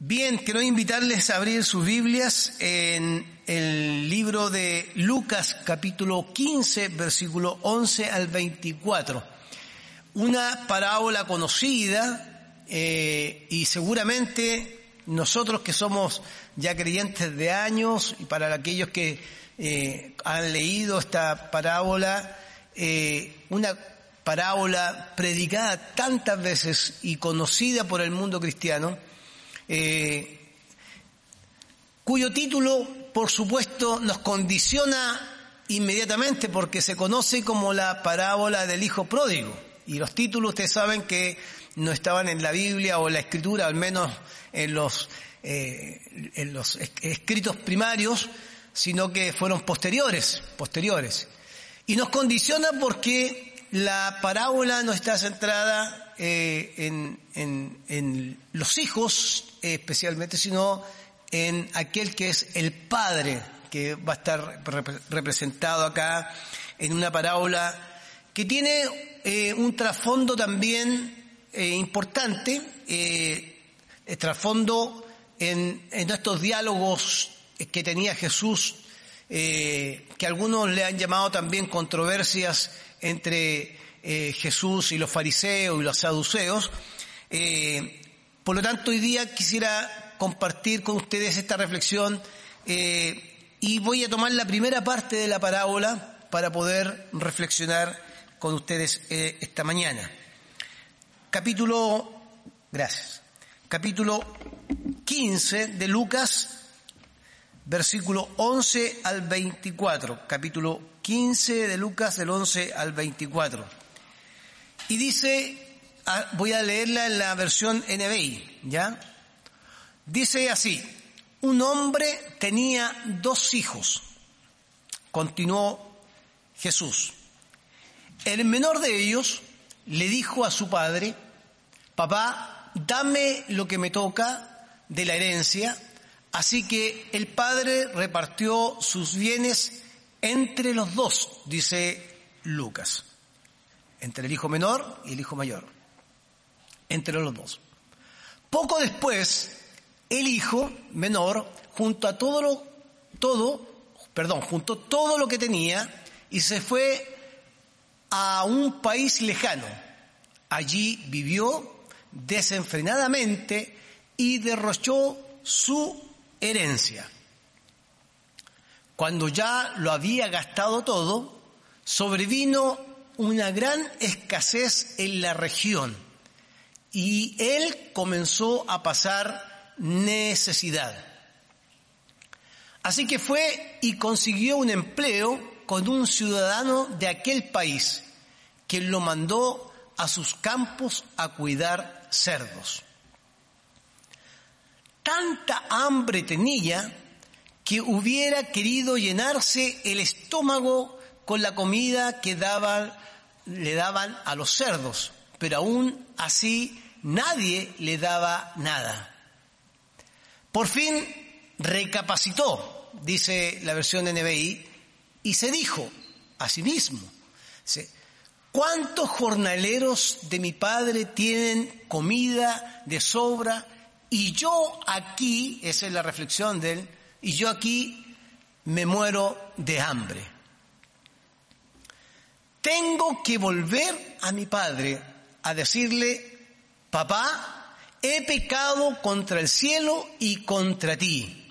Bien, quiero invitarles a abrir sus Biblias en el libro de Lucas capítulo 15, versículo 11 al 24. Una parábola conocida eh, y seguramente nosotros que somos ya creyentes de años y para aquellos que eh, han leído esta parábola, eh, una parábola predicada tantas veces y conocida por el mundo cristiano, eh, cuyo título, por supuesto, nos condiciona inmediatamente porque se conoce como la parábola del Hijo Pródigo. Y los títulos ustedes saben que no estaban en la Biblia o en la Escritura, al menos en los, eh, en los escritos primarios, sino que fueron posteriores, posteriores. Y nos condiciona porque la parábola no está centrada eh, en, en, en, los hijos especialmente, sino en aquel que es el Padre, que va a estar representado acá en una parábola que tiene eh, un trasfondo también eh, importante, eh, el trasfondo en, en estos diálogos que tenía Jesús, eh, que algunos le han llamado también controversias entre eh, Jesús y los fariseos y los saduceos. Eh, por lo tanto, hoy día quisiera compartir con ustedes esta reflexión eh, y voy a tomar la primera parte de la parábola para poder reflexionar con ustedes esta mañana. Capítulo, gracias, capítulo 15 de Lucas, versículo 11 al 24, capítulo 15 de Lucas del 11 al 24. Y dice, ah, voy a leerla en la versión NBI, ¿ya? Dice así, un hombre tenía dos hijos, continuó Jesús. El menor de ellos le dijo a su padre, papá, dame lo que me toca de la herencia, así que el padre repartió sus bienes entre los dos, dice Lucas, entre el hijo menor y el hijo mayor, entre los dos. Poco después, el hijo menor, junto a todo lo, todo, perdón, junto a todo lo que tenía, y se fue a un país lejano. Allí vivió desenfrenadamente y derrochó su herencia. Cuando ya lo había gastado todo, sobrevino una gran escasez en la región y él comenzó a pasar necesidad. Así que fue y consiguió un empleo con un ciudadano de aquel país, quien lo mandó a sus campos a cuidar cerdos. Tanta hambre tenía que hubiera querido llenarse el estómago con la comida que daban, le daban a los cerdos, pero aún así nadie le daba nada. Por fin recapacitó, dice la versión de NBI, y se dijo a sí mismo, ¿cuántos jornaleros de mi padre tienen comida de sobra y yo aquí, esa es la reflexión de él, y yo aquí me muero de hambre? Tengo que volver a mi padre a decirle, papá, he pecado contra el cielo y contra ti.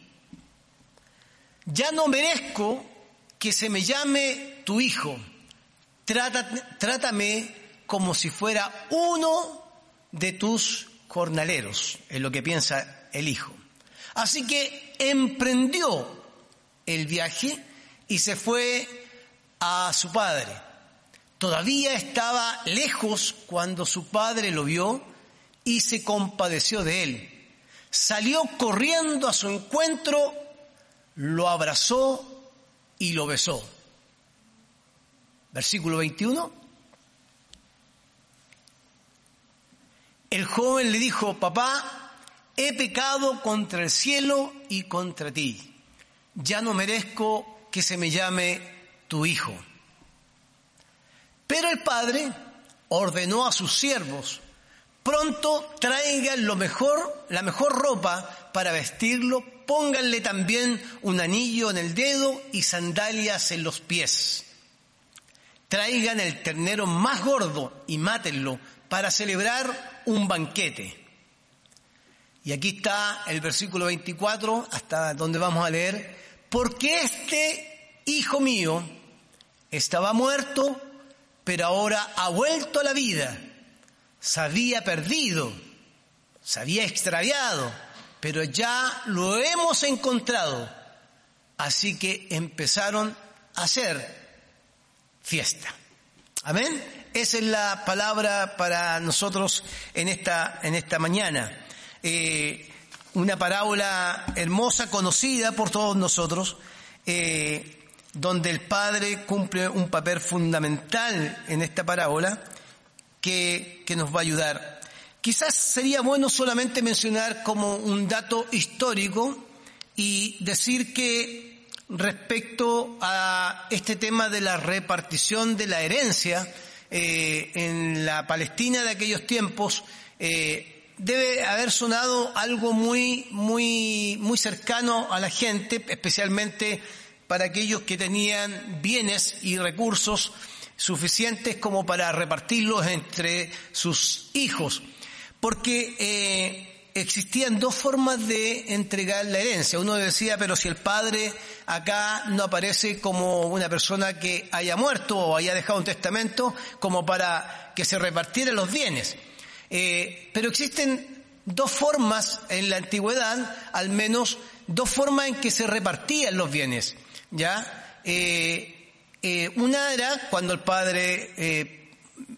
Ya no merezco que se me llame tu hijo. Trátame como si fuera uno de tus jornaleros, es lo que piensa el hijo. Así que emprendió el viaje y se fue a su padre. Todavía estaba lejos cuando su padre lo vio y se compadeció de él. Salió corriendo a su encuentro, lo abrazó y lo besó. Versículo 21. El joven le dijo, papá, he pecado contra el cielo y contra ti. Ya no merezco que se me llame tu hijo. Pero el padre ordenó a sus siervos, pronto traigan lo mejor, la mejor ropa para vestirlo, pónganle también un anillo en el dedo y sandalias en los pies. Traigan el ternero más gordo y mátenlo para celebrar un banquete. Y aquí está el versículo 24, hasta donde vamos a leer, porque este hijo mío estaba muerto, pero ahora ha vuelto a la vida. Se había perdido, se había extraviado, pero ya lo hemos encontrado. Así que empezaron a hacer fiesta. Amén. Esa es la palabra para nosotros en esta, en esta mañana. Eh, una parábola hermosa, conocida por todos nosotros, eh, donde el Padre cumple un papel fundamental en esta parábola que, que nos va a ayudar. Quizás sería bueno solamente mencionar como un dato histórico y decir que respecto a este tema de la repartición de la herencia eh, en la Palestina de aquellos tiempos, eh, debe haber sonado algo muy, muy, muy cercano a la gente, especialmente para aquellos que tenían bienes y recursos suficientes como para repartirlos entre sus hijos. Porque eh, existían dos formas de entregar la herencia. Uno decía, pero si el padre acá no aparece como una persona que haya muerto o haya dejado un testamento como para que se repartieran los bienes. Eh, pero existen dos formas en la antigüedad, al menos dos formas en que se repartían los bienes. ¿Ya? Eh, eh, una era cuando el padre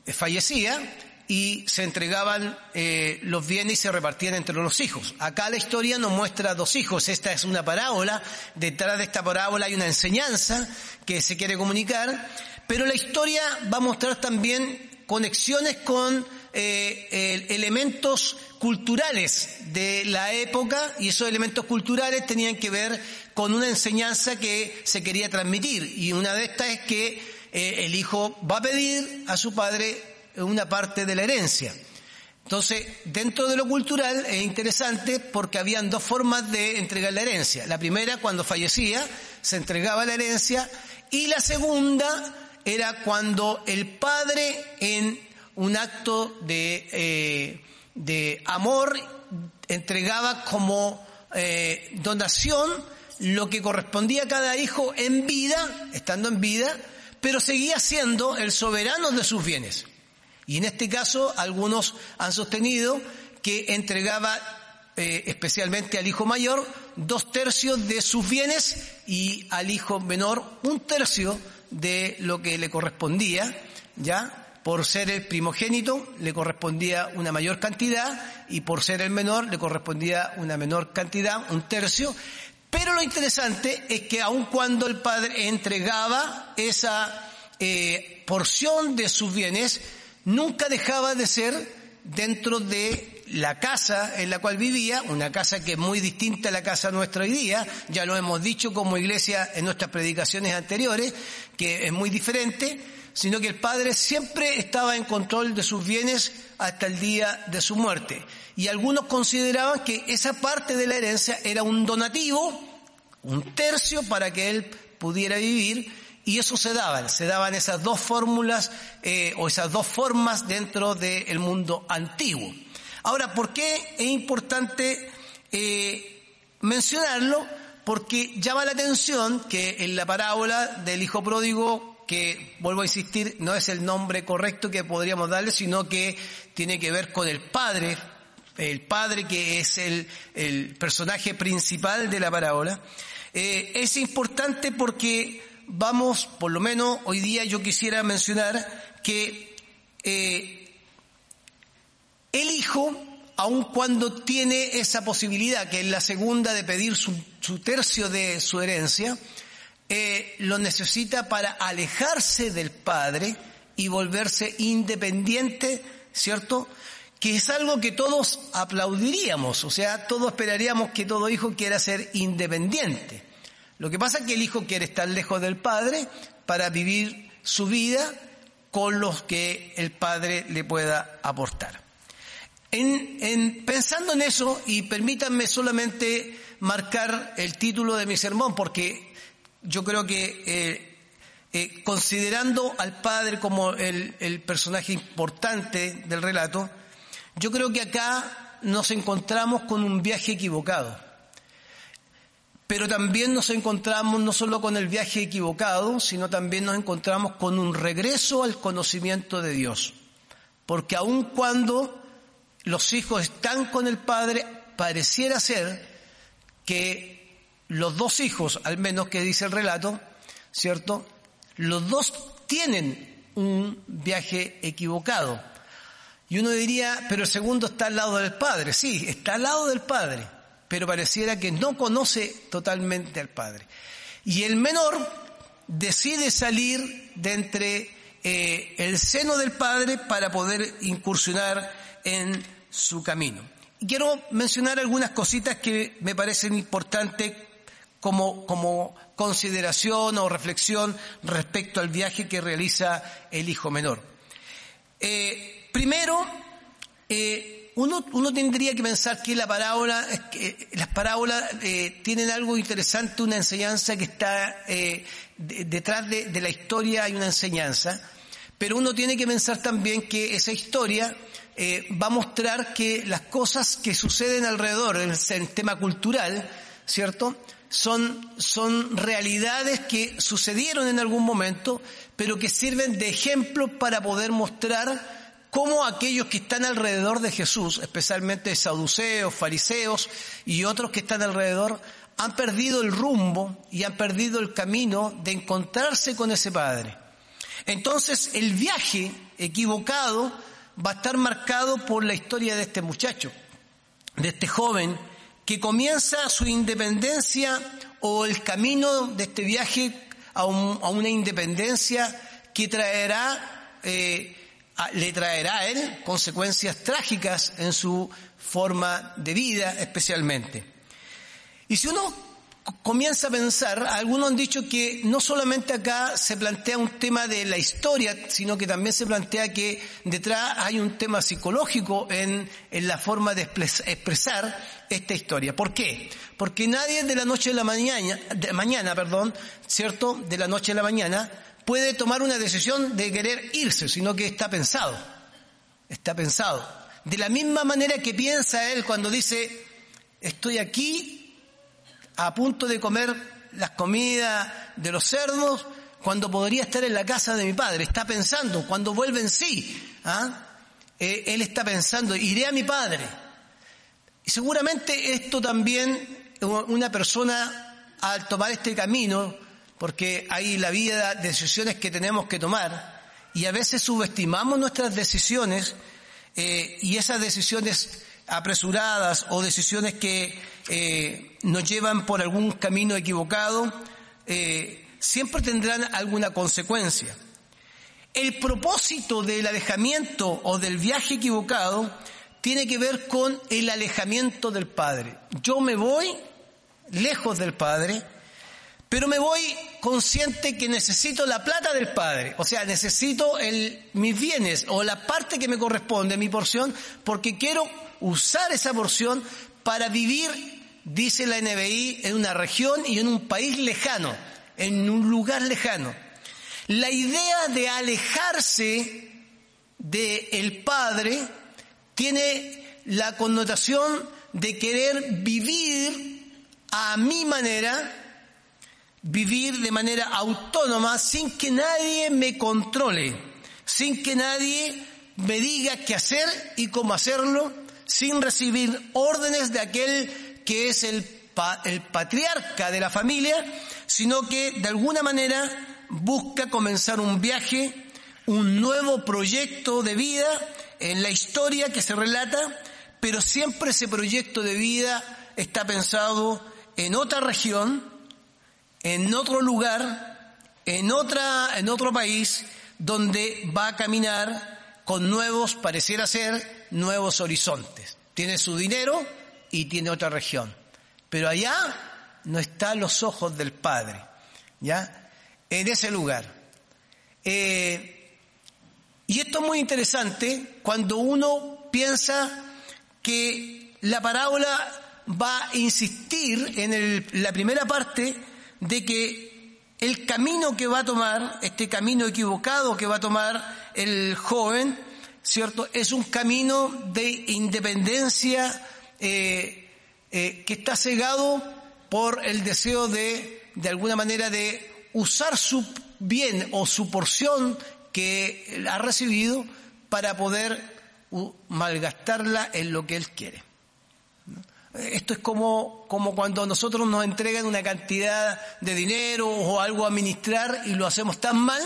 fallecía, y se entregaban eh, los bienes y se repartían entre los hijos. Acá la historia nos muestra dos hijos. Esta es una parábola. Detrás de esta parábola hay una enseñanza que se quiere comunicar. Pero la historia va a mostrar también conexiones con eh, elementos culturales de la época y esos elementos culturales tenían que ver con una enseñanza que se quería transmitir. Y una de estas es que eh, el hijo va a pedir a su padre una parte de la herencia. Entonces, dentro de lo cultural es interesante porque habían dos formas de entregar la herencia. La primera, cuando fallecía, se entregaba la herencia y la segunda era cuando el padre en un acto de, eh, de amor entregaba como eh, donación lo que correspondía a cada hijo en vida, estando en vida, pero seguía siendo el soberano de sus bienes. Y en este caso, algunos han sostenido que entregaba eh, especialmente al hijo mayor dos tercios de sus bienes y al hijo menor un tercio de lo que le correspondía, ¿ya? Por ser el primogénito le correspondía una mayor cantidad y por ser el menor le correspondía una menor cantidad, un tercio. Pero lo interesante es que aun cuando el padre entregaba esa eh, porción de sus bienes, nunca dejaba de ser dentro de la casa en la cual vivía, una casa que es muy distinta a la casa nuestra hoy día, ya lo hemos dicho como iglesia en nuestras predicaciones anteriores, que es muy diferente, sino que el padre siempre estaba en control de sus bienes hasta el día de su muerte. Y algunos consideraban que esa parte de la herencia era un donativo, un tercio para que él pudiera vivir, y eso se daban, se daban esas dos fórmulas eh, o esas dos formas dentro del mundo antiguo. Ahora, ¿por qué es importante eh, mencionarlo? Porque llama la atención que en la parábola del hijo pródigo, que vuelvo a insistir, no es el nombre correcto que podríamos darle, sino que tiene que ver con el padre, el padre que es el, el personaje principal de la parábola, eh, es importante porque vamos, por lo menos hoy día yo quisiera mencionar que eh, el hijo, aun cuando tiene esa posibilidad, que es la segunda de pedir su, tercio de su herencia, eh, lo necesita para alejarse del padre y volverse independiente, ¿cierto? Que es algo que todos aplaudiríamos, o sea, todos esperaríamos que todo hijo quiera ser independiente. Lo que pasa es que el hijo quiere estar lejos del padre para vivir su vida con los que el padre le pueda aportar. En, pensando en eso, y permítanme solamente marcar el título de mi sermón, porque yo creo que eh, eh, considerando al padre como el personaje importante del relato, yo creo que acá nos encontramos con un viaje equivocado. Pero también nos encontramos no solo con el viaje equivocado, sino también nos encontramos con un regreso al conocimiento de Dios. Porque aun cuando los hijos están con el padre, pareciera ser que los dos hijos, al menos que dice el relato, ¿cierto? Los dos tienen un viaje equivocado. Y uno diría, pero el segundo está al lado del padre. Sí, está al lado del padre, pero pareciera que no conoce totalmente al padre. Y el menor decide salir de entre eh, el seno del padre para poder incursionar en su camino. Y quiero mencionar algunas cositas que me parecen importantes como, como consideración o reflexión respecto al viaje que realiza el hijo menor. Eh, primero, eh, uno, uno, tendría que pensar que la parábola, que las parábolas eh, tienen algo interesante, una enseñanza que está eh, detrás de, de, la historia hay una enseñanza, pero uno tiene que pensar también que esa historia eh, va a mostrar que las cosas que suceden alrededor, en el tema cultural, ¿cierto? Son, son realidades que sucedieron en algún momento, pero que sirven de ejemplo para poder mostrar cómo aquellos que están alrededor de Jesús, especialmente saduceos, fariseos y otros que están alrededor, han perdido el rumbo y han perdido el camino de encontrarse con ese Padre. Entonces el viaje equivocado va a estar marcado por la historia de este muchacho, de este joven que comienza su independencia o el camino de este viaje a, una independencia que traerá, eh, le traerá a él consecuencias trágicas en su forma de vida especialmente. Y si uno comienza a pensar, algunos han dicho que no solamente acá se plantea un tema de la historia, sino que también se plantea que detrás hay un tema psicológico en, en la forma de expresar esta historia. ¿Por qué? Porque nadie de la noche a la mañana, de mañana, perdón, ¿cierto? De la noche a la mañana puede tomar una decisión de querer irse, sino que está pensado. Está pensado. De la misma manera que piensa él cuando dice, estoy aquí a punto de comer las comidas de los cerdos cuando podría estar en la casa de mi padre. Está pensando, cuando vuelve en sí, ¿ah? eh, él está pensando, iré a mi padre. Y seguramente esto también, una persona al tomar este camino, porque hay la vida, decisiones que tenemos que tomar, y a veces subestimamos nuestras decisiones, eh, y esas decisiones apresuradas o decisiones que eh, nos llevan por algún camino equivocado, eh, siempre tendrán alguna consecuencia. El propósito del alejamiento o del viaje equivocado tiene que ver con el alejamiento del Padre. Yo me voy lejos del Padre, pero me voy consciente que necesito la plata del Padre, o sea, necesito el, mis bienes o la parte que me corresponde, mi porción, porque quiero usar esa porción para vivir, dice la NBI, en una región y en un país lejano, en un lugar lejano. La idea de alejarse del el Padre tiene la connotación de querer vivir a mi manera, vivir de manera autónoma sin que nadie me controle, sin que nadie me diga qué hacer y cómo hacerlo, sin recibir órdenes de aquel que es el, el patriarca de la familia, sino que de alguna manera busca comenzar un viaje, un nuevo proyecto de vida en la historia que se relata, pero siempre ese proyecto de vida está pensado en otra región, en otro lugar, en otra, en otro país, donde va a caminar con nuevos, pareciera ser, nuevos horizontes. Tiene su dinero y tiene otra región. Pero allá no están los ojos del Padre, ¿ya? En ese lugar. Eh, y esto es muy interesante cuando uno piensa que la parábola va a insistir en la primera parte de que el camino que va a tomar, este camino equivocado que va a tomar el joven, ¿cierto? Es un camino de independencia eh, eh, que está cegado por el deseo de, de alguna manera, de usar su bien o su porción que ha recibido para poder malgastarla en lo que él quiere. Esto es como, como cuando nosotros nos entregan una cantidad de dinero o algo a administrar y lo hacemos tan mal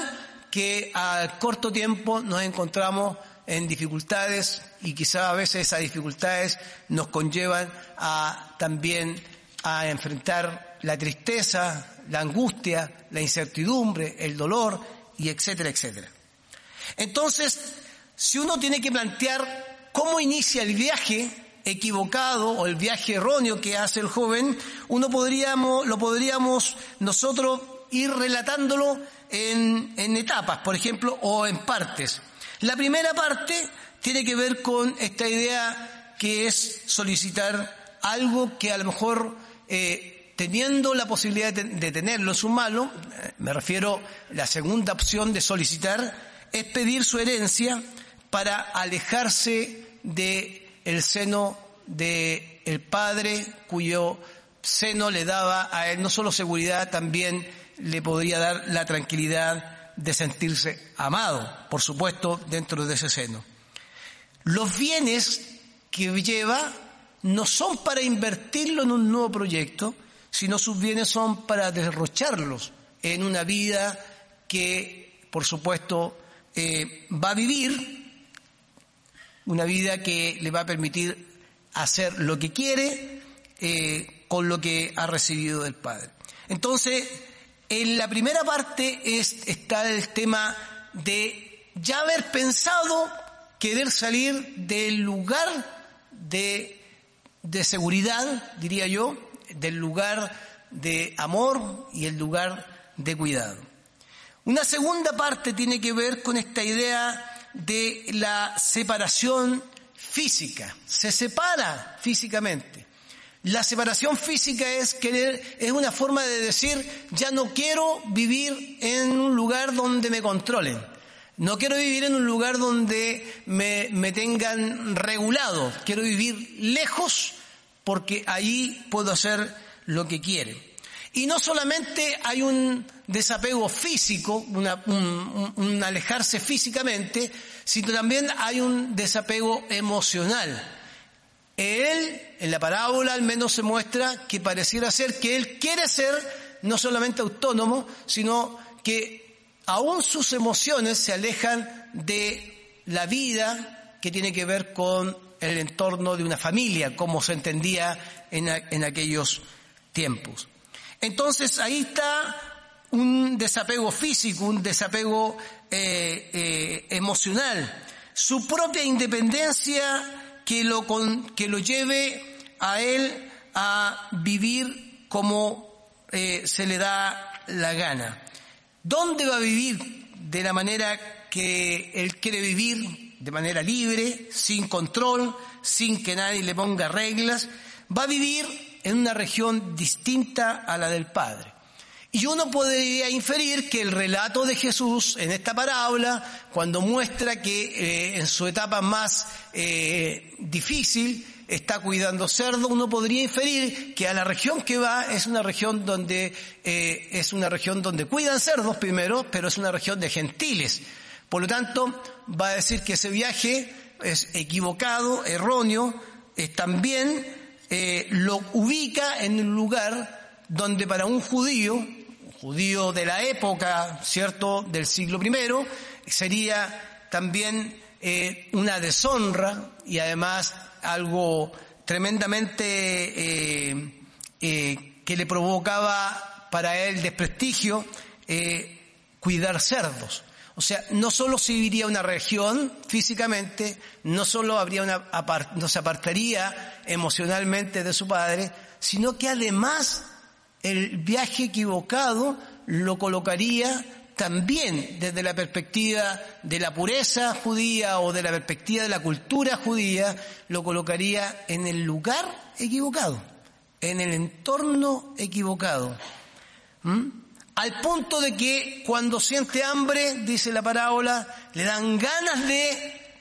que a corto tiempo nos encontramos en dificultades y quizá a veces esas dificultades nos conllevan a también a enfrentar la tristeza, la angustia, la incertidumbre, el dolor y etcétera, etcétera. Entonces, si uno tiene que plantear cómo inicia el viaje equivocado o el viaje erróneo que hace el joven, uno podríamos, lo podríamos nosotros ir relatándolo en, etapas, por ejemplo, o en partes. La primera parte tiene que ver con esta idea que es solicitar algo que a lo mejor eh, teniendo la posibilidad de, tenerlo en su mano, me refiero la segunda opción de solicitar, es pedir su herencia para alejarse de el seno de el padre cuyo seno le daba a él no solo seguridad, también le podría dar la tranquilidad de sentirse amado, por supuesto, dentro de ese seno. Los bienes que lleva no son para invertirlo en un nuevo proyecto, sino sus bienes son para derrocharlos en una vida que, por supuesto, eh, va a vivir, una vida que le va a permitir hacer lo que quiere eh, con lo que ha recibido del Padre. Entonces, en la primera parte es, está el tema de ya haber pensado querer salir del lugar de de seguridad, diría yo, del lugar de amor y el lugar de cuidado. Una segunda parte tiene que ver con esta idea de la separación física. Se separa físicamente. La separación física es querer, es una forma de decir, ya no quiero vivir en un lugar donde me controlen. No quiero vivir en un lugar donde me, me tengan regulado. Quiero vivir lejos porque ahí puedo hacer lo que quiere. Y no solamente hay un desapego físico, un, alejarse físicamente, sino también hay un desapego emocional. Él, en la parábola al menos se muestra que pareciera ser que él quiere ser no solamente autónomo, sino que aún sus emociones se alejan de la vida que tiene que ver con el entorno de una familia, como se entendía en, aquellos tiempos. Entonces ahí está un desapego físico, un desapego eh, eh, emocional, su propia independencia que lo, que lo lleve a él a vivir como eh, se le da la gana. ¿Dónde va a vivir de la manera que él quiere vivir? De manera libre, sin control, sin que nadie le ponga reglas. Va a vivir en una región distinta a la del Padre. Y uno podría inferir que el relato de Jesús en esta parábola, cuando muestra que eh, en su etapa más eh, difícil, está cuidando cerdo, uno podría inferir que a la región que va es una región donde eh, es una región donde cuidan cerdos primero, pero es una región de gentiles. Por lo tanto, va a decir que ese viaje es equivocado, erróneo, es también eh, lo ubica en un lugar donde para un judío, judío de la época, cierto, del siglo I, sería también eh, una deshonra y además algo tremendamente eh, eh, que le provocaba para él desprestigio eh, cuidar cerdos. O sea, no solo se viviría una región físicamente, no solo habría una, no se apartaría emocionalmente de su padre, sino que además el viaje equivocado lo colocaría también desde la perspectiva de la pureza judía o de la perspectiva de la cultura judía, lo colocaría en el lugar equivocado, en el entorno equivocado. ¿Mm? Al punto de que cuando siente hambre, dice la parábola, le dan ganas de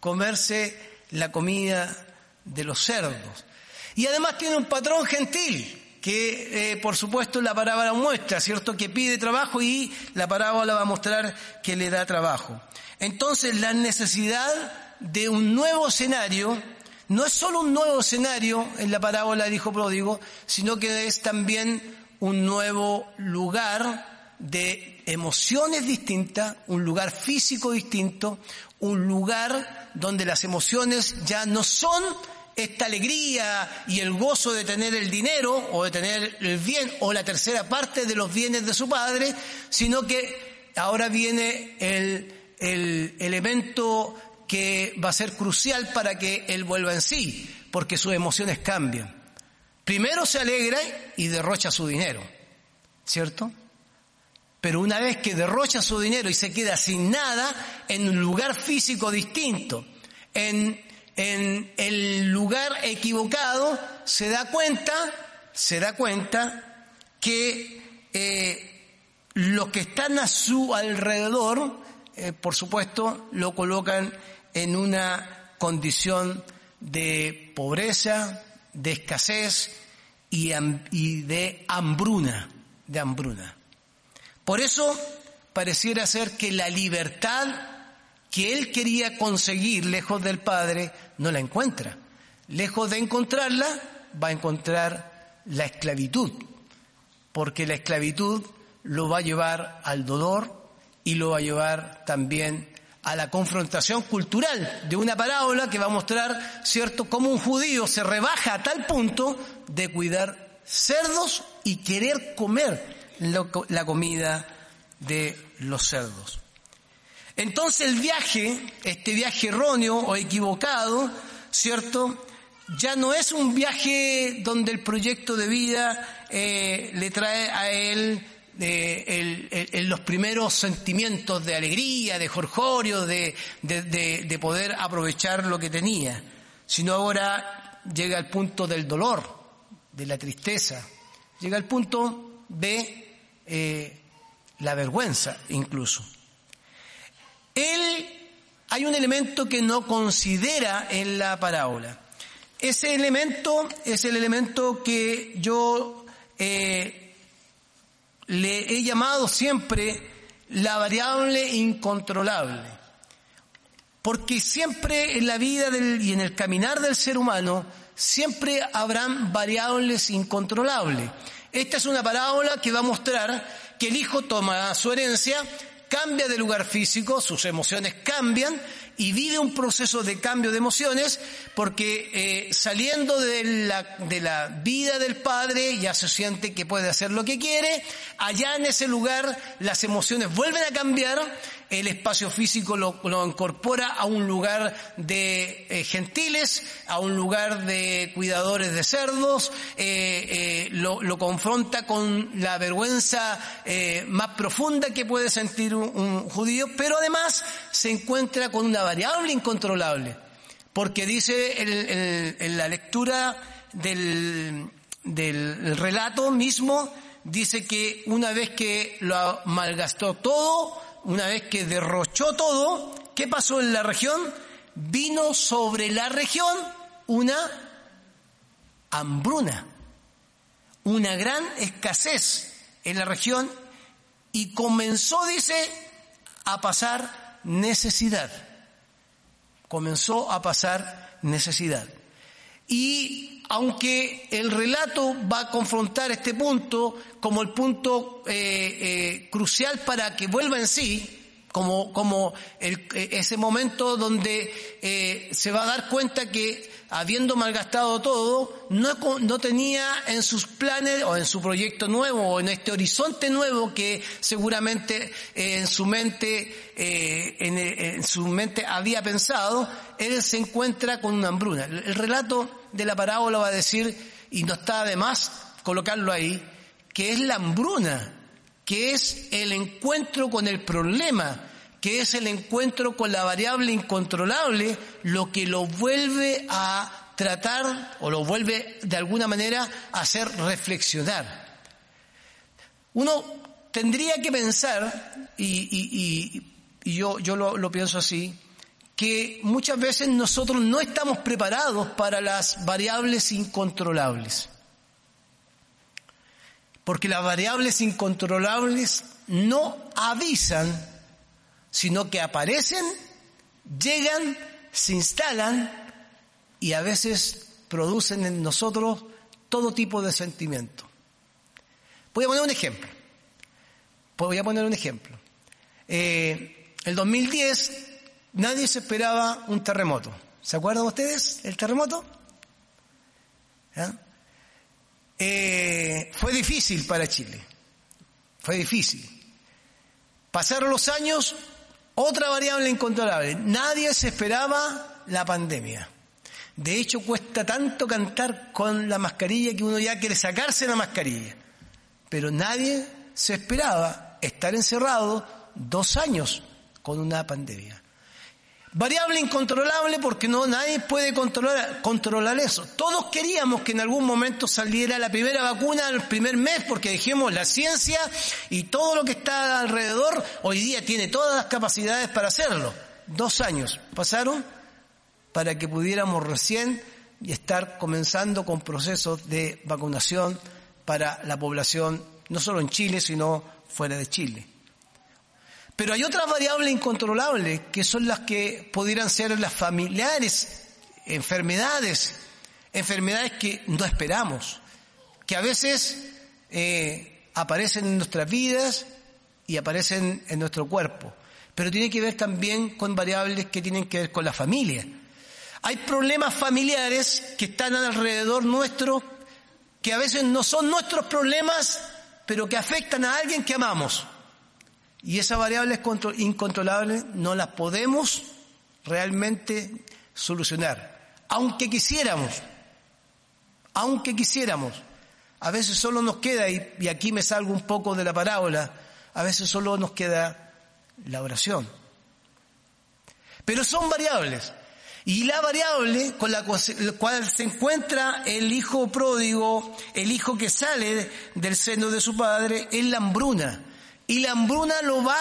comerse la comida de los cerdos. Y además tiene un patrón gentil, que eh, por supuesto la parábola muestra, ¿cierto? Que pide trabajo y la parábola va a mostrar que le da trabajo. Entonces la necesidad de un nuevo escenario no es solo un nuevo escenario en la parábola del Hijo Pródigo, sino que es también un nuevo lugar de emociones distintas, un lugar físico distinto, un lugar donde las emociones ya no son esta alegría y el gozo de tener el dinero o de tener el bien o la tercera parte de los bienes de su padre, sino que ahora viene el, el elemento que va a ser crucial para que él vuelva en sí, porque sus emociones cambian. Primero se alegra y derrocha su dinero, ¿cierto? Pero una vez que derrocha su dinero y se queda sin nada, en un lugar físico distinto, en en el lugar equivocado, se da cuenta, se da cuenta que eh, los que están a su alrededor, eh, por supuesto, lo colocan en una condición de pobreza, de escasez y, de hambruna, de hambruna. Por eso pareciera ser que la libertad que él quería conseguir lejos del Padre, no la encuentra. Lejos de encontrarla, va a encontrar la esclavitud, porque la esclavitud lo va a llevar al dolor y lo va a llevar también a la confrontación cultural de una parábola que va a mostrar, cierto, cómo un judío se rebaja a tal punto de cuidar cerdos y querer comer la comida de los cerdos. Entonces el viaje, este viaje erróneo o equivocado, ¿cierto? Ya no es un viaje donde el proyecto de vida eh, le trae a él eh, los primeros sentimientos de alegría, de jorjorio, de, de, poder aprovechar lo que tenía, sino ahora llega al punto del dolor, de la tristeza, llega al punto de eh, la vergüenza incluso. Él, hay un elemento que no considera en la parábola. Ese elemento es el elemento que yo eh, le he llamado siempre la variable incontrolable. Porque siempre en la vida y en el caminar del ser humano, siempre habrán variables incontrolables. Esta es una parábola que va a mostrar que el hijo toma su herencia, cambia de lugar físico, sus emociones cambian y vive un proceso de cambio de emociones porque eh, saliendo de la, de la vida del padre ya se siente que puede hacer lo que quiere, allá en ese lugar las emociones vuelven a cambiar el espacio físico lo, incorpora a un lugar de eh, gentiles, a un lugar de cuidadores de cerdos, eh, eh, lo, confronta con la vergüenza más profunda que puede sentir un, judío, pero además se encuentra con una variable incontrolable, porque dice en la lectura del, del relato mismo, dice que una vez que lo malgastó todo, una vez que derrochó todo, ¿qué pasó en la región? Vino sobre la región una hambruna, una gran escasez en la región y comenzó, dice, a pasar necesidad. Comenzó a pasar necesidad. Y aunque el relato va a confrontar este punto como el punto eh, eh, crucial para que vuelva en sí, como, como el, ese momento donde eh, se va a dar cuenta que habiendo malgastado todo, no, no tenía en sus planes o en su proyecto nuevo o en este horizonte nuevo que seguramente en su mente, en, en, su mente había pensado, él se encuentra con una hambruna. El relato de la parábola va a decir, y no está de más colocarlo ahí, que es la hambruna que es el encuentro con el problema, que es el encuentro con la variable incontrolable, lo que lo vuelve a tratar o lo vuelve de alguna manera a hacer reflexionar. Uno tendría que pensar, y, yo, yo lo pienso así, que muchas veces nosotros no estamos preparados para las variables incontrolables. Porque las variables incontrolables no avisan, sino que aparecen, llegan, se instalan y a veces producen en nosotros todo tipo de sentimientos. Voy a poner un ejemplo. Voy a poner un ejemplo. Eh, el 2010 nadie se esperaba un terremoto. ¿Se acuerdan ustedes el terremoto? Eh, fue difícil para Chile. Fue difícil. Pasaron los años, otra variable incontrolable. Nadie se esperaba la pandemia. De hecho, cuesta tanto cantar con la mascarilla que uno ya quiere sacarse la mascarilla. Pero nadie se esperaba estar encerrado dos años con una pandemia. Variable incontrolable porque no nadie puede controlar, controlar eso. Todos queríamos que en algún momento saliera la primera vacuna el primer mes porque dijimos la ciencia y todo lo que está alrededor hoy día tiene todas las capacidades para hacerlo. Dos años pasaron para que pudiéramos recién estar comenzando con procesos de vacunación para la población, no solo en Chile, sino fuera de Chile. Pero hay otras variables incontrolables que son las que pudieran ser las familiares, enfermedades, enfermedades que no esperamos, que a veces eh, aparecen en nuestras vidas y aparecen en nuestro cuerpo. Pero tiene que ver también con variables que tienen que ver con la familia. Hay problemas familiares que están alrededor nuestro que a veces no son nuestros problemas, pero que afectan a alguien que amamos. Y esas variables incontrolables no las podemos realmente solucionar, aunque quisiéramos, aunque quisiéramos. A veces solo nos queda, y, aquí me salgo un poco de la parábola, a veces solo nos queda la oración. Pero son variables. Y la variable con la cual se encuentra el hijo pródigo, el hijo que sale del seno de su padre, es la hambruna. Y la hambruna lo va,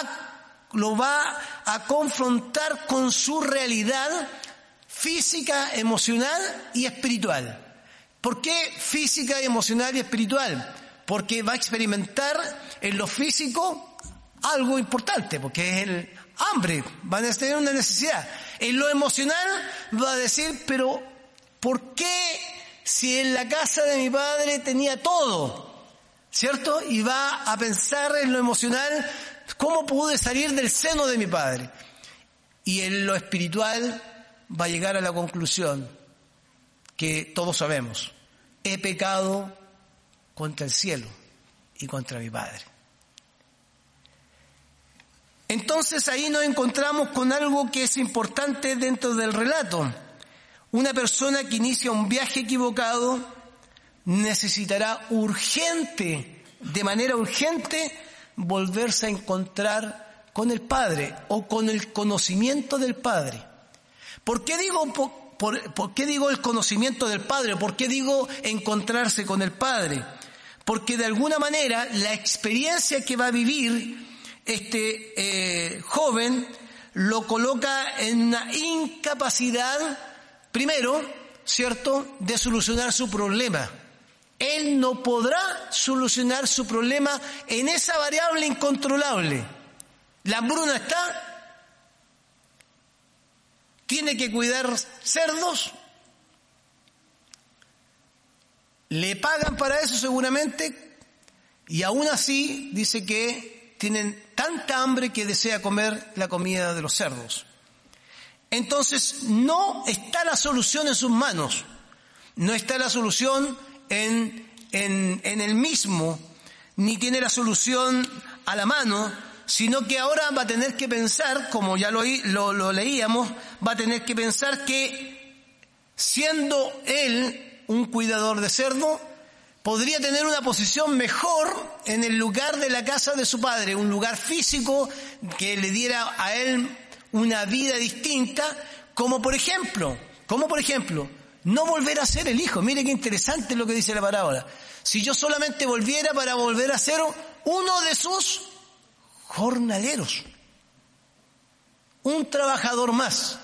lo va a confrontar con su realidad física, emocional y espiritual. ¿Por qué física, emocional y espiritual? Porque va a experimentar en lo físico algo importante, porque es el hambre, van a tener una necesidad. En lo emocional va a decir, pero ¿por qué si en la casa de mi padre tenía todo? ¿Cierto? Y va a pensar en lo emocional, ¿cómo pude salir del seno de mi padre? Y en lo espiritual va a llegar a la conclusión que todos sabemos, he pecado contra el cielo y contra mi padre. Entonces ahí nos encontramos con algo que es importante dentro del relato. Una persona que inicia un viaje equivocado necesitará urgente, de manera urgente, volverse a encontrar con el Padre o con el conocimiento del Padre. ¿Por qué digo, por, qué digo el conocimiento del Padre? ¿Por qué digo encontrarse con el Padre? Porque de alguna manera la experiencia que va a vivir este eh, joven lo coloca en una incapacidad, primero, ¿cierto?, de solucionar su problema. Él no podrá solucionar su problema en esa variable incontrolable. La hambruna está, tiene que cuidar cerdos, le pagan para eso seguramente, y aún así dice que tienen tanta hambre que desea comer la comida de los cerdos. Entonces no está la solución en sus manos, no está la solución en, en, el mismo, ni tiene la solución a la mano, sino que ahora va a tener que pensar, como ya lo, lo, lo leíamos, va a tener que pensar que siendo él un cuidador de cerdo, podría tener una posición mejor en el lugar de la casa de su padre, un lugar físico que le diera a él una vida distinta, como por ejemplo, como por ejemplo, no volver a ser el hijo. Mire qué interesante lo que dice la parábola. Si yo solamente volviera para volver a ser uno de sus jornaleros, un trabajador más.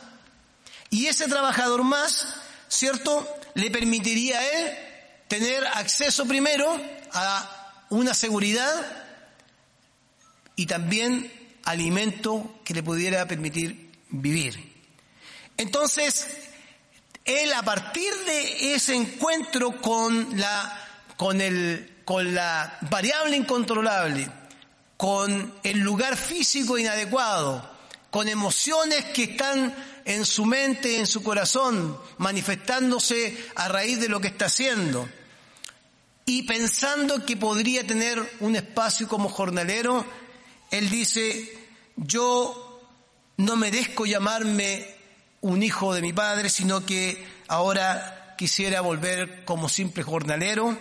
Y ese trabajador más, ¿cierto? Le permitiría a él tener acceso primero a una seguridad y también alimento que le pudiera permitir vivir. Entonces, él a partir de ese encuentro con la, con el, con la variable incontrolable, con el lugar físico inadecuado, con emociones que están en su mente, en su corazón, manifestándose a raíz de lo que está haciendo, y pensando que podría tener un espacio como jornalero, él dice, yo no merezco llamarme un hijo de mi padre, sino que ahora quisiera volver como simple jornalero,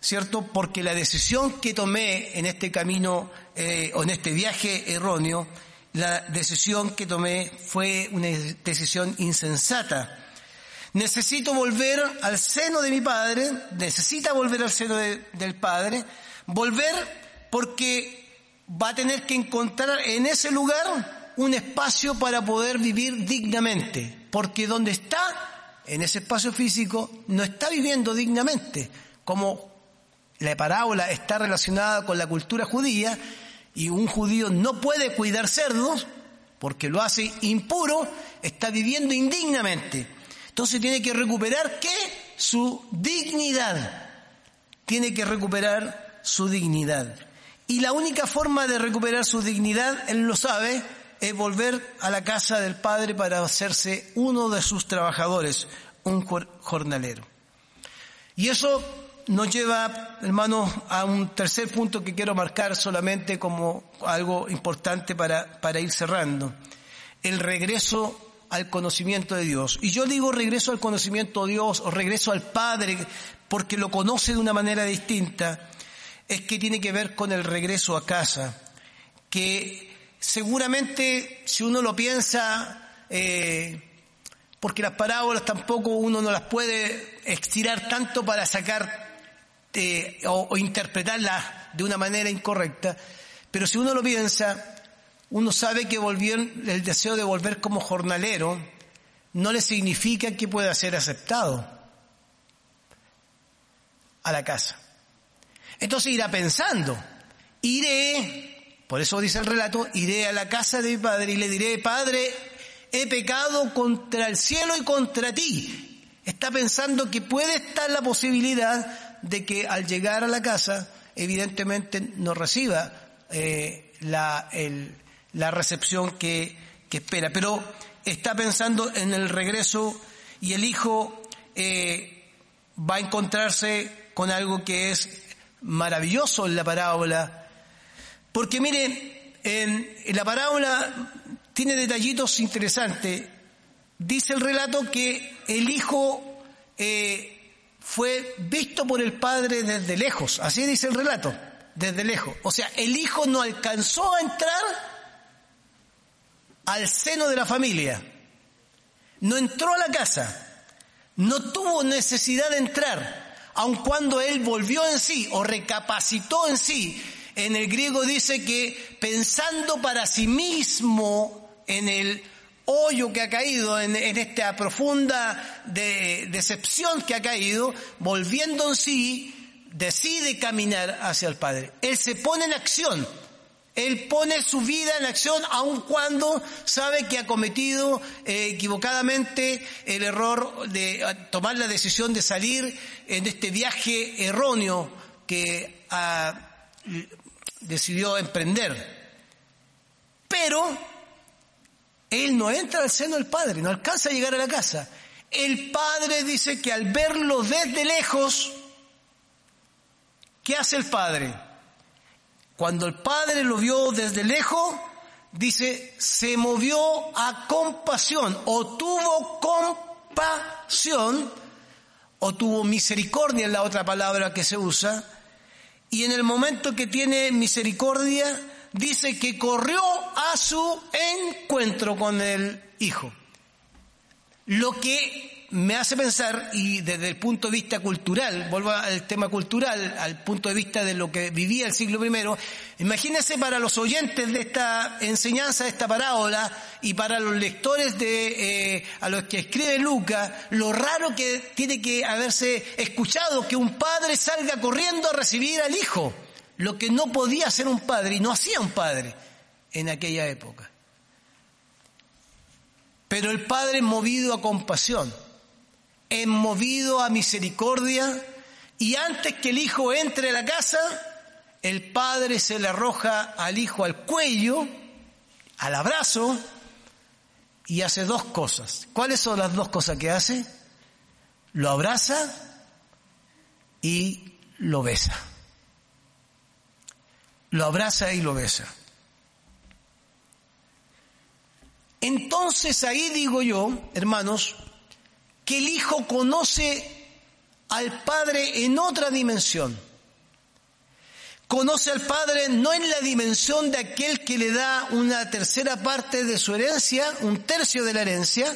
¿cierto? Porque la decisión que tomé en este camino eh, o en este viaje erróneo, la decisión que tomé fue una decisión insensata. Necesito volver al seno de mi padre, necesita volver al seno del padre, volver porque va a tener que encontrar en ese lugar un espacio para poder vivir dignamente, porque donde está, en ese espacio físico, no está viviendo dignamente, como la parábola está relacionada con la cultura judía, y un judío no puede cuidar cerdos, porque lo hace impuro, está viviendo indignamente. Entonces tiene que recuperar qué? Su dignidad. Tiene que recuperar su dignidad. Y la única forma de recuperar su dignidad, él lo sabe, es volver a la casa del Padre para hacerse uno de sus trabajadores, un jornalero. Y eso nos lleva, hermanos, a un tercer punto que quiero marcar solamente como algo importante para, para ir cerrando. El regreso al conocimiento de Dios. Y yo digo regreso al conocimiento de Dios o regreso al Padre porque lo conoce de una manera distinta, es que tiene que ver con el regreso a casa, que seguramente si uno lo piensa, eh, porque las parábolas tampoco uno no las puede estirar tanto para sacar eh, o, interpretarlas de una manera incorrecta, pero si uno lo piensa, uno sabe que volver, el deseo de volver como jornalero no le significa que pueda ser aceptado a la casa. Entonces irá pensando, iré por eso dice el relato, iré a la casa de mi padre y le diré, Padre, he pecado contra el cielo y contra ti. Está pensando que puede estar la posibilidad de que al llegar a la casa, evidentemente no reciba eh, la, la, recepción que, que, espera. Pero está pensando en el regreso y el hijo eh, va a encontrarse con algo que es maravilloso en la parábola porque miren, en, la parábola tiene detallitos interesantes. Dice el relato que el hijo eh, fue visto por el padre desde lejos. Así dice el relato, desde lejos. O sea, el hijo no alcanzó a entrar al seno de la familia. No entró a la casa. No tuvo necesidad de entrar. Aun cuando él volvió en sí o recapacitó en sí en el griego dice que pensando para sí mismo en el hoyo que ha caído, en, esta profunda decepción que ha caído, volviendo en sí, decide caminar hacia el Padre. Él se pone en acción. Él pone su vida en acción aun cuando sabe que ha cometido eh, equivocadamente el error de tomar la decisión de salir en este viaje erróneo que ha decidió emprender. Pero él no entra al seno del padre, no alcanza a llegar a la casa. El padre dice que al verlo desde lejos, ¿qué hace el padre? Cuando el padre lo vio desde lejos, dice, se movió a compasión o tuvo compasión o tuvo misericordia en la otra palabra que se usa, y en el momento que tiene misericordia, dice que corrió a su encuentro con el Hijo. Lo que me hace pensar, y desde el punto de vista cultural, vuelvo al tema cultural, al punto de vista de lo que vivía el siglo I, imagínense para los oyentes de esta enseñanza, de esta parábola, y para los lectores de, eh, a los que escribe Lucas, lo raro que tiene que haberse escuchado que un padre salga corriendo a recibir al hijo, lo que no podía hacer un padre, y no hacía un padre en aquella época. Pero el padre movido a compasión, es movido a misericordia y antes que el hijo entre a la casa, el padre se le arroja al hijo al cuello, al abrazo, y hace dos cosas. ¿Cuáles son las dos cosas que hace? Lo abraza y lo besa. Lo abraza y lo besa. Entonces ahí digo yo, hermanos, que el Hijo conoce al Padre en otra dimensión. Conoce al Padre no en la dimensión de aquel que le da una tercera parte de su herencia, un tercio de la herencia,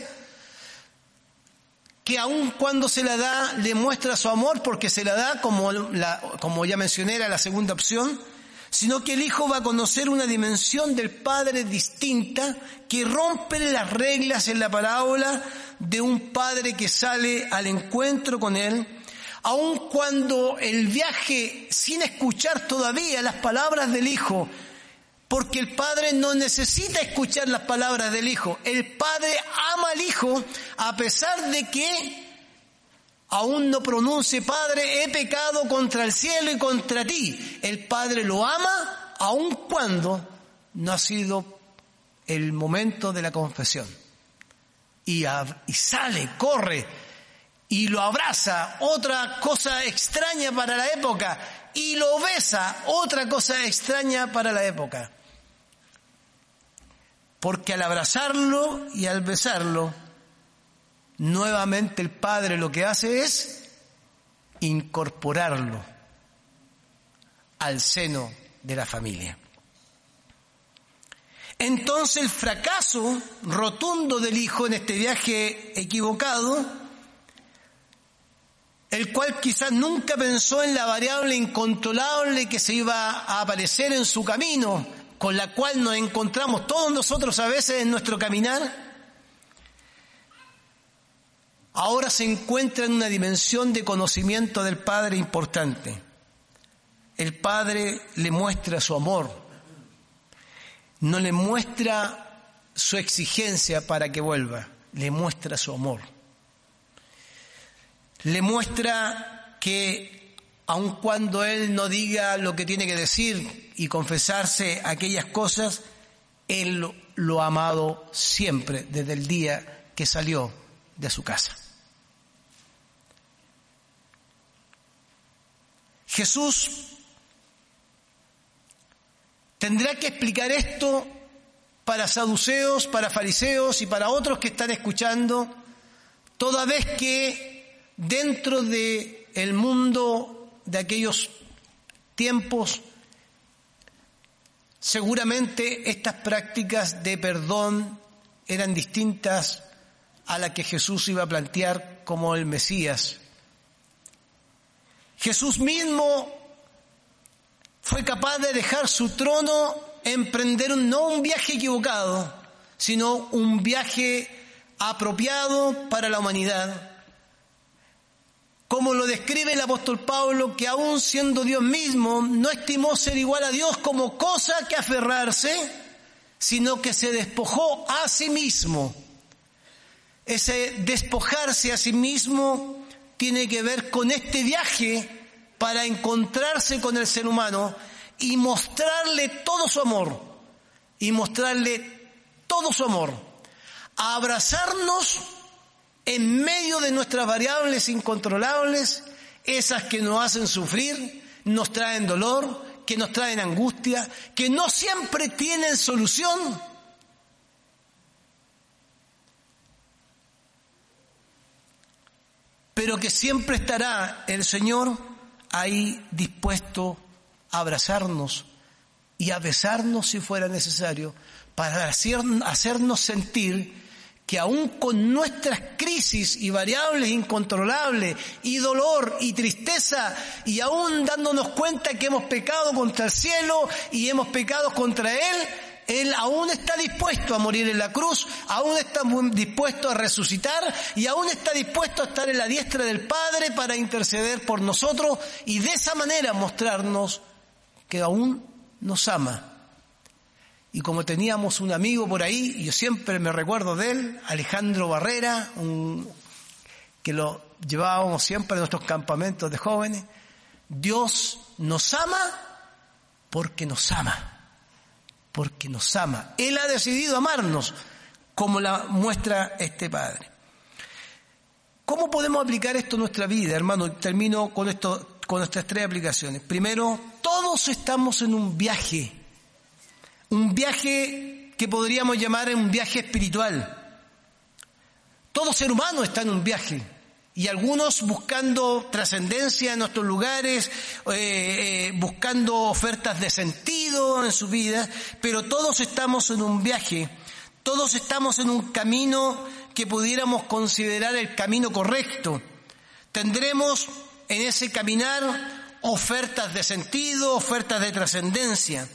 que aun cuando se la da le muestra su amor porque se la da, como, como ya mencioné, era la segunda opción, sino que el Hijo va a conocer una dimensión del Padre distinta que rompe las reglas en la parábola de un padre que sale al encuentro con él, aun cuando el viaje sin escuchar todavía las palabras del Hijo, porque el Padre no necesita escuchar las palabras del Hijo. El Padre ama al Hijo a pesar de que aún no pronuncie, Padre, he pecado contra el cielo y contra ti. El Padre lo ama aun cuando no ha sido el momento de la confesión y, sale, corre y lo abraza, otra cosa extraña para la época, y lo besa, otra cosa extraña para la época. Porque al abrazarlo y al besarlo, nuevamente el Padre lo que hace es incorporarlo al seno de la familia. Entonces el fracaso rotundo del hijo en este viaje equivocado, el cual quizás nunca pensó en la variable incontrolable que se iba a aparecer en su camino, con la cual nos encontramos todos nosotros a veces en nuestro caminar, ahora se encuentra en una dimensión de conocimiento del Padre importante. El Padre le muestra su amor, no le muestra su exigencia para que vuelva, le muestra su amor. Le muestra que aun cuando él no diga lo que tiene que decir y confesarse aquellas cosas, él lo, ha amado siempre desde el día que salió de su casa. Jesús Tendrá que explicar esto para saduceos, para fariseos y para otros que están escuchando, toda vez que dentro de el mundo de aquellos tiempos seguramente estas prácticas de perdón eran distintas a la que Jesús iba a plantear como el Mesías. Jesús mismo fue capaz de dejar su trono, emprender no un viaje equivocado, sino un viaje apropiado para la humanidad. Como lo describe el apóstol Pablo, que aún siendo Dios mismo, no estimó ser igual a Dios como cosa que aferrarse, sino que se despojó a sí mismo. Ese despojarse a sí mismo tiene que ver con este viaje para encontrarse con el ser humano y mostrarle todo su amor, y mostrarle todo su amor, a abrazarnos en medio de nuestras variables incontrolables, esas que nos hacen sufrir, nos traen dolor, que nos traen angustia, que no siempre tienen solución. Pero que siempre estará el Señor ahí dispuesto a abrazarnos y a besarnos si fuera necesario, para hacernos sentir que aún con nuestras crisis y variables incontrolables y dolor y tristeza y aún dándonos cuenta que hemos pecado contra el cielo y hemos pecado contra Él, Él aún está dispuesto a morir en la cruz, aún está dispuesto a resucitar y aún está dispuesto a estar en la diestra del Padre para interceder por nosotros y de esa manera mostrarnos que aún nos ama. Y como teníamos un amigo por ahí, yo siempre me recuerdo de él, Alejandro Barrera, un, que lo llevábamos siempre a nuestros campamentos de jóvenes, Dios nos ama porque nos ama, porque nos ama. Él ha decidido amarnos como la muestra este Padre. ¿Cómo podemos aplicar esto en nuestra vida, hermano? Termino con esto, con nuestras tres aplicaciones. Primero, todos estamos en un viaje un viaje que podríamos llamar un viaje espiritual. Todo ser humano está en un viaje y algunos buscando trascendencia en nuestros lugares, eh, eh, buscando ofertas de sentido en su vida, pero todos estamos en un viaje, todos estamos en un camino que pudiéramos considerar el camino correcto. Tendremos en ese caminar ofertas de sentido, ofertas de trascendencia.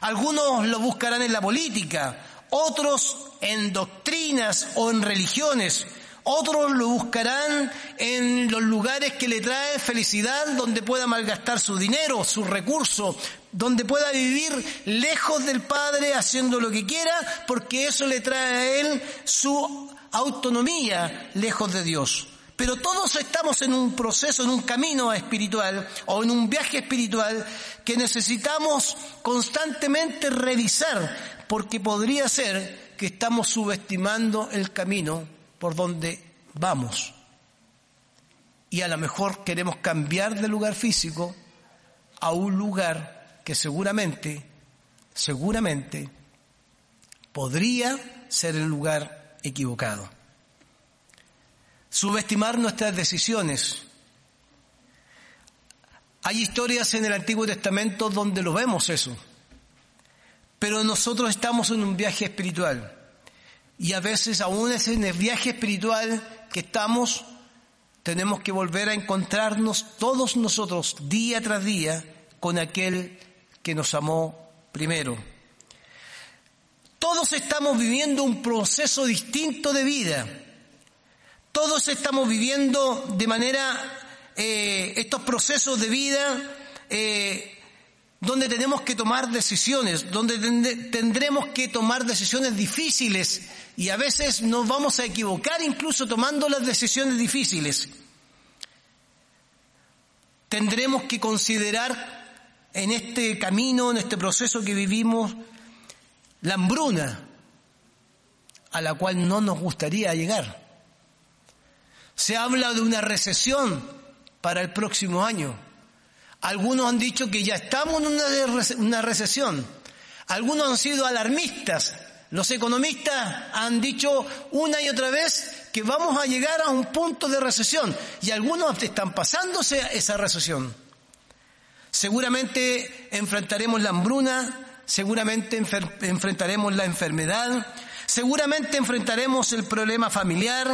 Algunos lo buscarán en la política, otros en doctrinas o en religiones, otros lo buscarán en los lugares que le traen felicidad, donde pueda malgastar su dinero, sus recursos, donde pueda vivir lejos del Padre haciendo lo que quiera, porque eso le trae a él su autonomía lejos de Dios. Pero todos estamos en un proceso, en un camino espiritual o en un viaje espiritual que necesitamos constantemente revisar porque podría ser que estamos subestimando el camino por donde vamos. Y a lo mejor queremos cambiar de lugar físico a un lugar que seguramente, seguramente podría ser el lugar equivocado subestimar nuestras decisiones. Hay historias en el Antiguo Testamento donde lo vemos eso, pero nosotros estamos en un viaje espiritual y a veces aún es en el viaje espiritual que estamos, tenemos que volver a encontrarnos todos nosotros día tras día con aquel que nos amó primero. Todos estamos viviendo un proceso distinto de vida todos estamos viviendo de manera eh, estos procesos de vida eh, donde tenemos que tomar decisiones, donde tendremos que tomar decisiones difíciles y a veces nos vamos a equivocar incluso tomando las decisiones difíciles. Tendremos que considerar en este camino, en este proceso que vivimos, la hambruna a la cual no nos gustaría llegar. Se habla de una recesión para el próximo año. Algunos han dicho que ya estamos en una, recesión. Algunos han sido alarmistas. Los economistas han dicho una y otra vez que vamos a llegar a un punto de recesión y algunos están pasándose esa recesión. Seguramente enfrentaremos la hambruna, seguramente enfrentaremos la enfermedad, seguramente enfrentaremos el problema familiar,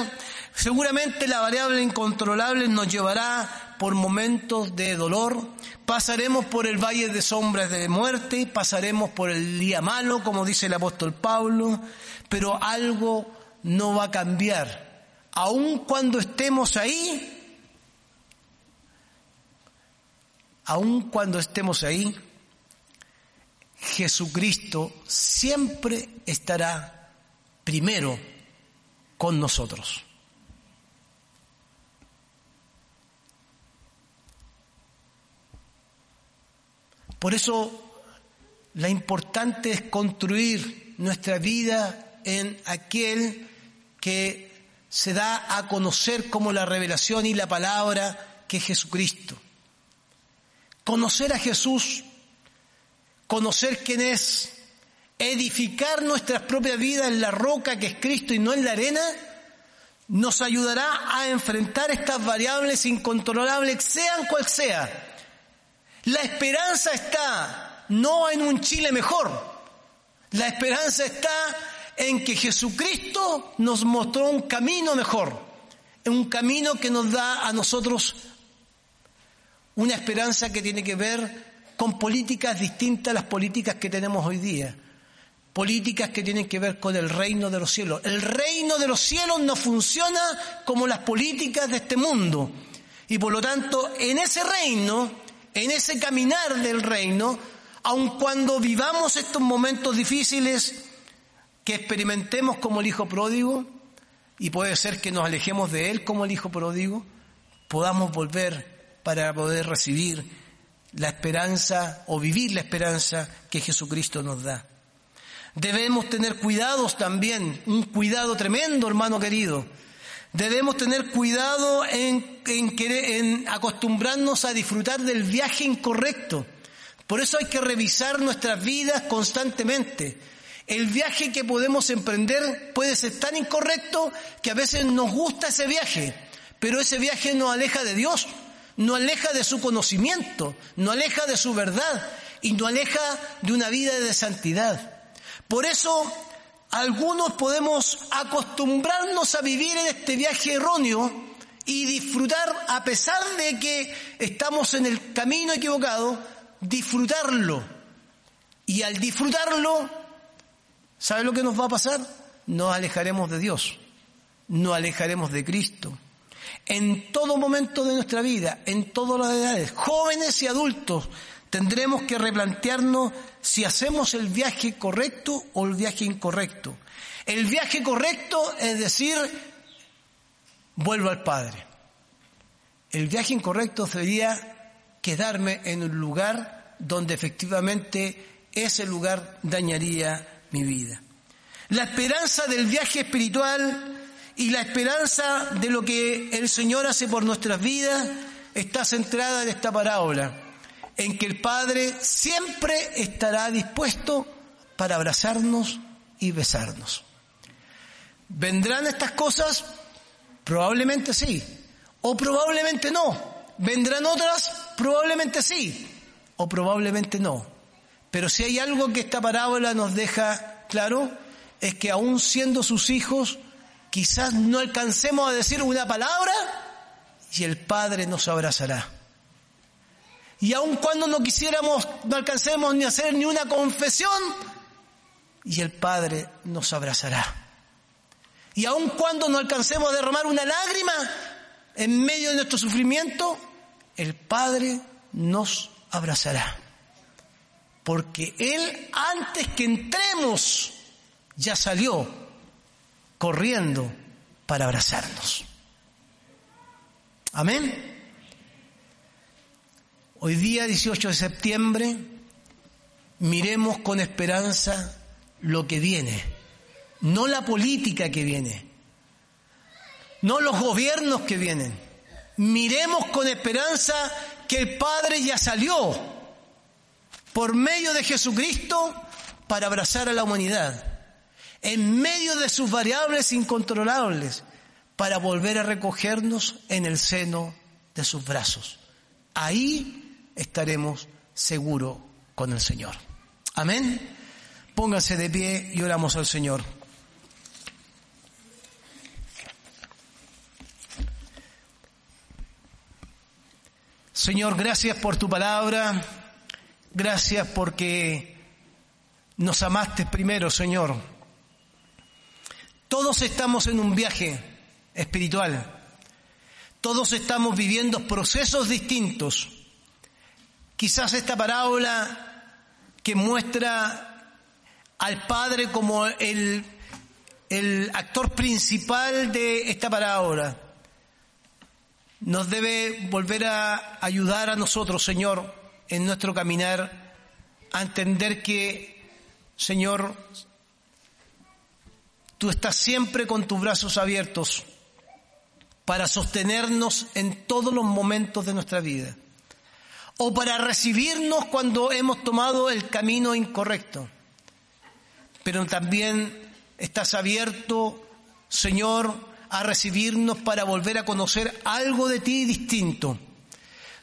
Seguramente la variable incontrolable nos llevará por momentos de dolor, pasaremos por el valle de sombras de muerte, pasaremos por el día malo, como dice el apóstol Pablo, pero algo no va a cambiar. Aun cuando estemos ahí, aun cuando estemos ahí, Jesucristo siempre estará primero con nosotros. Por eso, la importante es construir nuestra vida en aquel que se da a conocer como la revelación y la palabra que es Jesucristo. Conocer a Jesús, conocer quién es, edificar nuestras propias vidas en la roca que es Cristo y no en la arena, nos ayudará a enfrentar estas variables incontrolables, sean cual sea. La esperanza está no en un Chile mejor, la esperanza está en que Jesucristo nos mostró un camino mejor, un camino que nos da a nosotros una esperanza que tiene que ver con políticas distintas a las políticas que tenemos hoy día políticas que tienen que ver con el reino de los cielos. El reino de los cielos no funciona como las políticas de este mundo. Y por lo tanto, en ese reino, en ese caminar del reino, aun cuando vivamos estos momentos difíciles, que experimentemos como el Hijo pródigo, y puede ser que nos alejemos de Él como el Hijo pródigo, podamos volver para poder recibir la esperanza o vivir la esperanza que Jesucristo nos da. Debemos tener cuidados también, un cuidado tremendo, hermano querido. Debemos tener cuidado en, en, acostumbrarnos a disfrutar del viaje incorrecto. Por eso hay que revisar nuestras vidas constantemente. El viaje que podemos emprender puede ser tan incorrecto que a veces nos gusta ese viaje, pero ese viaje nos aleja de Dios, nos aleja de su conocimiento, nos aleja de su verdad y nos aleja de una vida de santidad. Por eso algunos podemos acostumbrarnos a vivir en este viaje erróneo y disfrutar, a pesar de que estamos en el camino equivocado, disfrutarlo. Y al disfrutarlo, ¿sabe lo que nos va a pasar? Nos alejaremos de Dios, nos alejaremos de Cristo. En todo momento de nuestra vida, en todas las edades, jóvenes y adultos, tendremos que replantearnos si hacemos el viaje correcto o el viaje incorrecto. El viaje correcto es decir, vuelvo al Padre. El viaje incorrecto sería quedarme en un lugar donde efectivamente ese lugar dañaría mi vida. La esperanza del viaje espiritual y la esperanza de lo que el Señor hace por nuestras vidas está centrada en esta parábola en que el Padre siempre estará dispuesto para abrazarnos y besarnos. ¿Vendrán estas cosas? Probablemente sí, o probablemente no. ¿Vendrán otras? Probablemente sí, o probablemente no. Pero si hay algo que esta parábola nos deja claro, es que aún siendo sus hijos, quizás no alcancemos a decir una palabra y el Padre nos abrazará. Y aun cuando no quisiéramos, no alcancemos ni hacer ni una confesión, y el Padre nos abrazará. Y aun cuando no alcancemos a derramar una lágrima en medio de nuestro sufrimiento, el Padre nos abrazará. Porque Él antes que entremos ya salió corriendo para abrazarnos. Amén. Hoy día, 18 de septiembre, miremos con esperanza lo que viene, no la política que viene, no los gobiernos que vienen. Miremos con esperanza que el Padre ya salió por medio de Jesucristo para abrazar a la humanidad, en medio de sus variables incontrolables, para volver a recogernos en el seno de sus brazos. Ahí estaremos seguros con el Señor. Amén. Pónganse de pie y oramos al Señor. Señor, gracias por tu palabra. Gracias porque nos amaste primero, Señor. Todos estamos en un viaje espiritual. Todos estamos viviendo procesos distintos. Quizás esta parábola que muestra al Padre como el, el actor principal de esta parábola nos debe volver a ayudar a nosotros, Señor, en nuestro caminar, a entender que, Señor, tú estás siempre con tus brazos abiertos para sostenernos en todos los momentos de nuestra vida o para recibirnos cuando hemos tomado el camino incorrecto. Pero también estás abierto, Señor, a recibirnos para volver a conocer algo de ti distinto.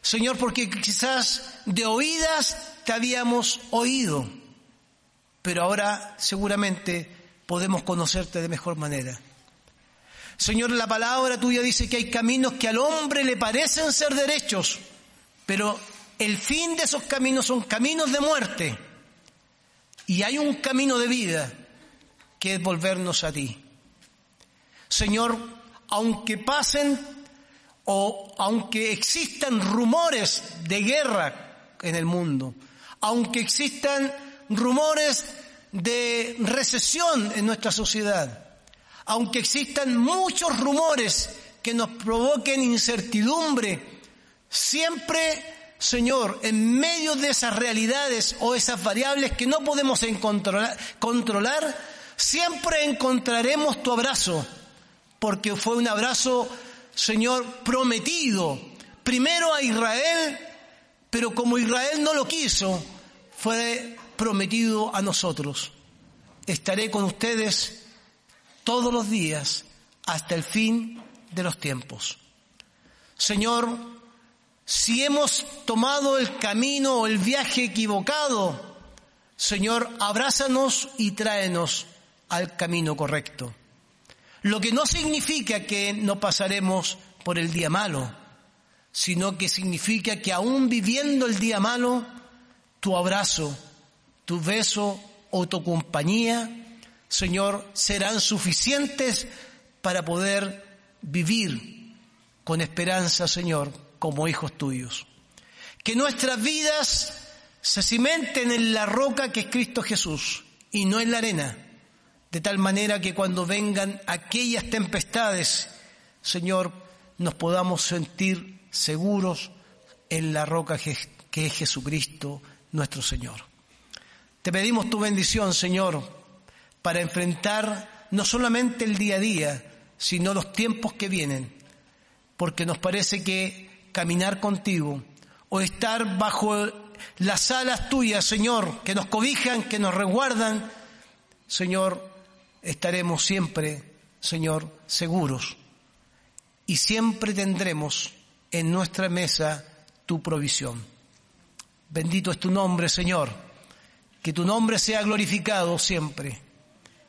Señor, porque quizás de oídas te habíamos oído, pero ahora seguramente podemos conocerte de mejor manera. Señor, la palabra tuya dice que hay caminos que al hombre le parecen ser derechos, pero el fin de esos caminos son caminos de muerte. Y hay un camino de vida que es volvernos a ti. Señor, aunque pasen o aunque existan rumores de guerra en el mundo, aunque existan rumores de recesión en nuestra sociedad, aunque existan muchos rumores que nos provoquen incertidumbre, siempre Señor, en medio de esas realidades o esas variables que no podemos controlar, siempre encontraremos tu abrazo, porque fue un abrazo, Señor, prometido, primero a Israel, pero como Israel no lo quiso, fue prometido a nosotros. Estaré con ustedes todos los días hasta el fin de los tiempos. Señor, si hemos tomado el camino o el viaje equivocado, Señor, abrázanos y tráenos al camino correcto. Lo que no significa que no pasaremos por el día malo, sino que significa que aún viviendo el día malo, tu abrazo, tu beso o tu compañía, Señor, serán suficientes para poder vivir con esperanza, Señor, como hijos tuyos. Que nuestras vidas se cimenten en la roca que es Cristo Jesús y no en la arena, de tal manera que cuando vengan aquellas tempestades, Señor, nos podamos sentir seguros en la roca que es Jesucristo nuestro Señor. Te pedimos tu bendición, Señor, para enfrentar no solamente el día a día, sino los tiempos que vienen, porque nos parece que caminar contigo o estar bajo las alas tuyas, Señor, que nos cobijan, que nos resguardan, Señor, estaremos siempre, Señor, seguros y siempre tendremos en nuestra mesa tu provisión. Bendito es tu nombre, Señor, que tu nombre sea glorificado siempre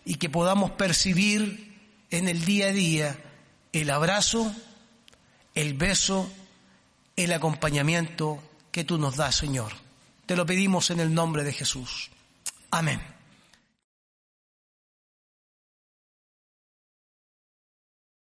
y que podamos percibir en el día a día el abrazo, el beso, el acompañamiento que tú nos das, Señor. Te lo pedimos en el nombre de Jesús. Amén.